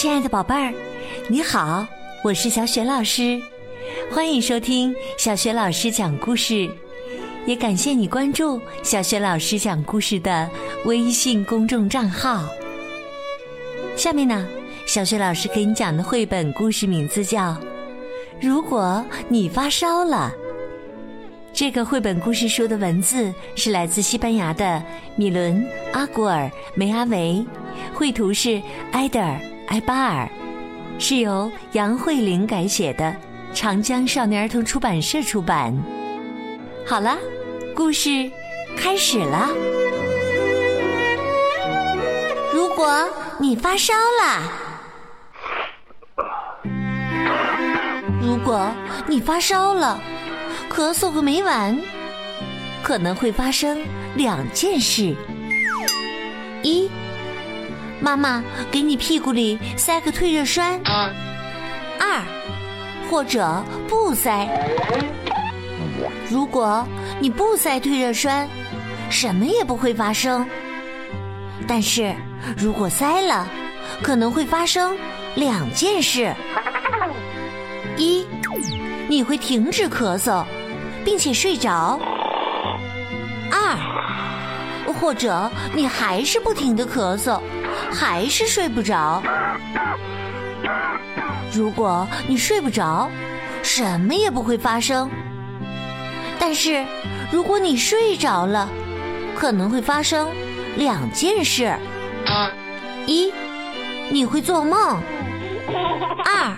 亲爱的宝贝儿，你好，我是小雪老师，欢迎收听小雪老师讲故事，也感谢你关注小雪老师讲故事的微信公众账号。下面呢，小雪老师给你讲的绘本故事名字叫《如果你发烧了》。这个绘本故事书的文字是来自西班牙的米伦·阿古尔·梅阿维，绘图是埃德尔·埃巴尔，是由杨慧玲改写的，长江少年儿童出版社出版。好了，故事开始了。如果你发烧了，如果你发烧了。咳嗽个没完，可能会发生两件事：一，妈妈给你屁股里塞个退热栓；二，或者不塞。如果你不塞退热栓，什么也不会发生；但是如果塞了，可能会发生两件事：一，你会停止咳嗽。并且睡着。二，或者你还是不停的咳嗽，还是睡不着。如果你睡不着，什么也不会发生。但是如果你睡着了，可能会发生两件事：一，你会做梦；二，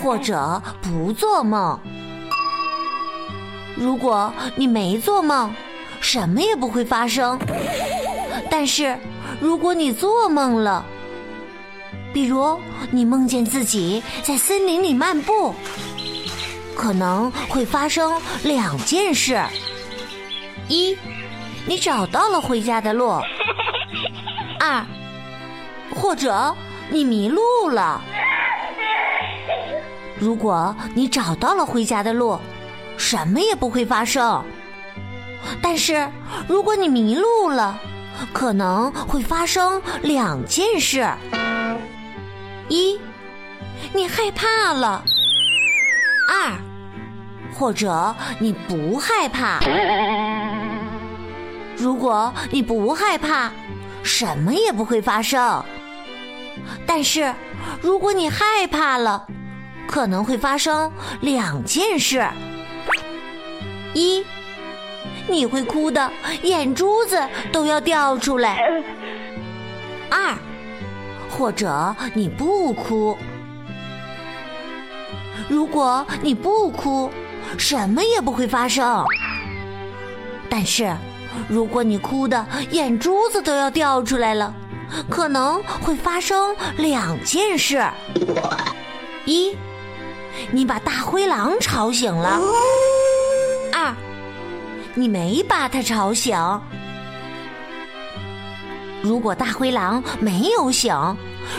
或者不做梦。如果你没做梦，什么也不会发生。但是，如果你做梦了，比如你梦见自己在森林里漫步，可能会发生两件事：一，你找到了回家的路；二，或者你迷路了。如果你找到了回家的路，什么也不会发生，但是如果你迷路了，可能会发生两件事：一，你害怕了；二，或者你不害怕。如果你不害怕，什么也不会发生；但是如果你害怕了，可能会发生两件事。一，你会哭的，眼珠子都要掉出来。二，或者你不哭。如果你不哭，什么也不会发生。但是，如果你哭的眼珠子都要掉出来了，可能会发生两件事：一，你把大灰狼吵醒了。你没把他吵醒。如果大灰狼没有醒，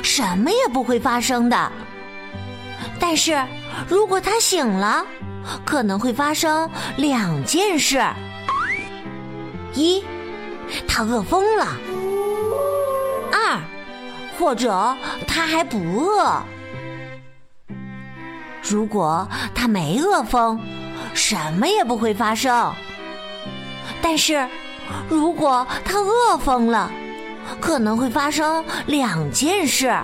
什么也不会发生的。但是如果他醒了，可能会发生两件事：一，他饿疯了；二，或者他还不饿。如果他没饿疯，什么也不会发生。但是，如果他饿疯了，可能会发生两件事：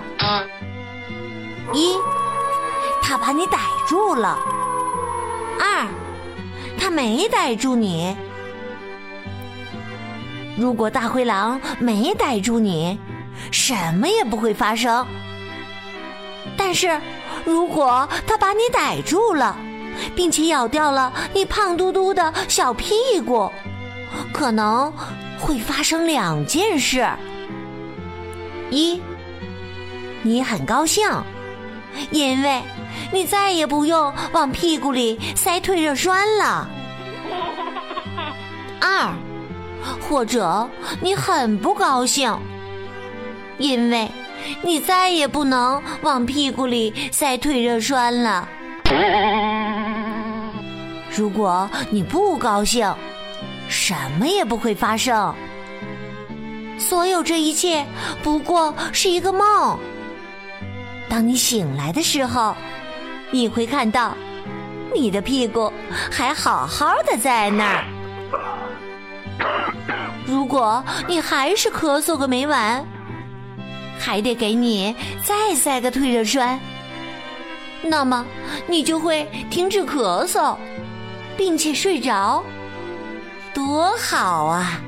一，他把你逮住了；二，他没逮住你。如果大灰狼没逮住你，什么也不会发生。但是，如果他把你逮住了，并且咬掉了你胖嘟嘟的小屁股，可能会发生两件事：一，你很高兴，因为你再也不用往屁股里塞退热栓了；二，或者你很不高兴，因为你再也不能往屁股里塞退热栓了。如果你不高兴，什么也不会发生，所有这一切不过是一个梦。当你醒来的时候，你会看到你的屁股还好好的在那儿。如果你还是咳嗽个没完，还得给你再塞个退热栓，那么你就会停止咳嗽，并且睡着，多好啊！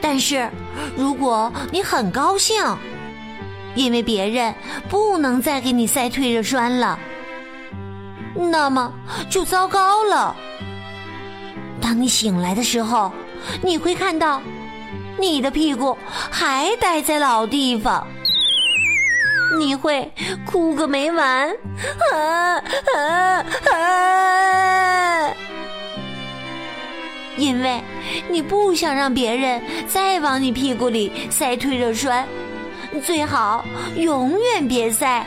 但是，如果你很高兴，因为别人不能再给你塞退热栓了，那么就糟糕了。当你醒来的时候，你会看到你的屁股还待在老地方，你会哭个没完，啊啊啊！因为你不想让别人再往你屁股里塞退热栓，最好永远别塞。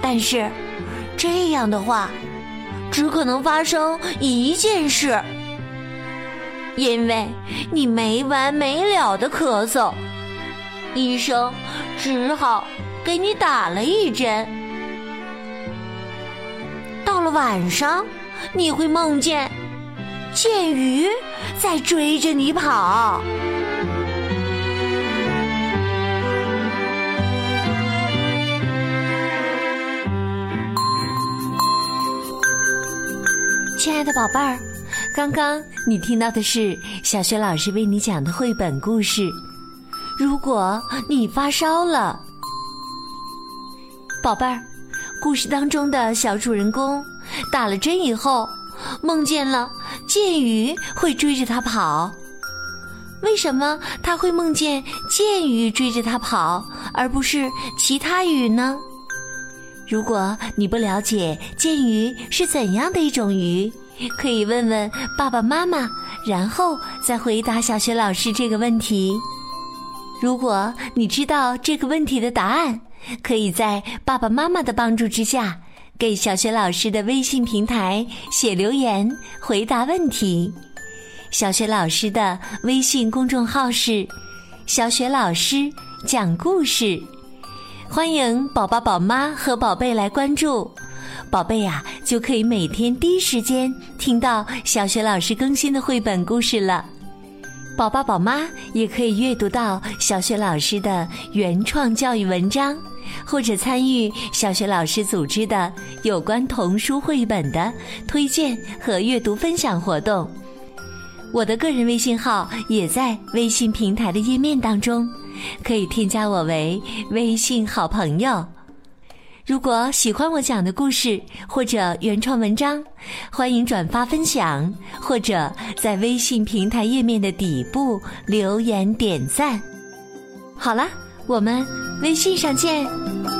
但是这样的话。只可能发生一件事，因为你没完没了的咳嗽，医生只好给你打了一针。到了晚上，你会梦见剑鱼在追着你跑。亲爱的宝贝儿，刚刚你听到的是小学老师为你讲的绘本故事。如果你发烧了，宝贝儿，故事当中的小主人公打了针以后，梦见了剑鱼会追着他跑。为什么他会梦见剑鱼追着他跑，而不是其他鱼呢？如果你不了解剑鱼是怎样的一种鱼，可以问问爸爸妈妈，然后再回答小学老师这个问题。如果你知道这个问题的答案，可以在爸爸妈妈的帮助之下，给小学老师的微信平台写留言回答问题。小学老师的微信公众号是“小学老师讲故事”。欢迎宝宝、宝妈和宝贝来关注，宝贝呀，就可以每天第一时间听到小学老师更新的绘本故事了。宝宝、宝妈也可以阅读到小学老师的原创教育文章，或者参与小学老师组织的有关童书绘本的推荐和阅读分享活动。我的个人微信号也在微信平台的页面当中。可以添加我为微信好朋友。如果喜欢我讲的故事或者原创文章，欢迎转发分享，或者在微信平台页面的底部留言点赞。好了，我们微信上见。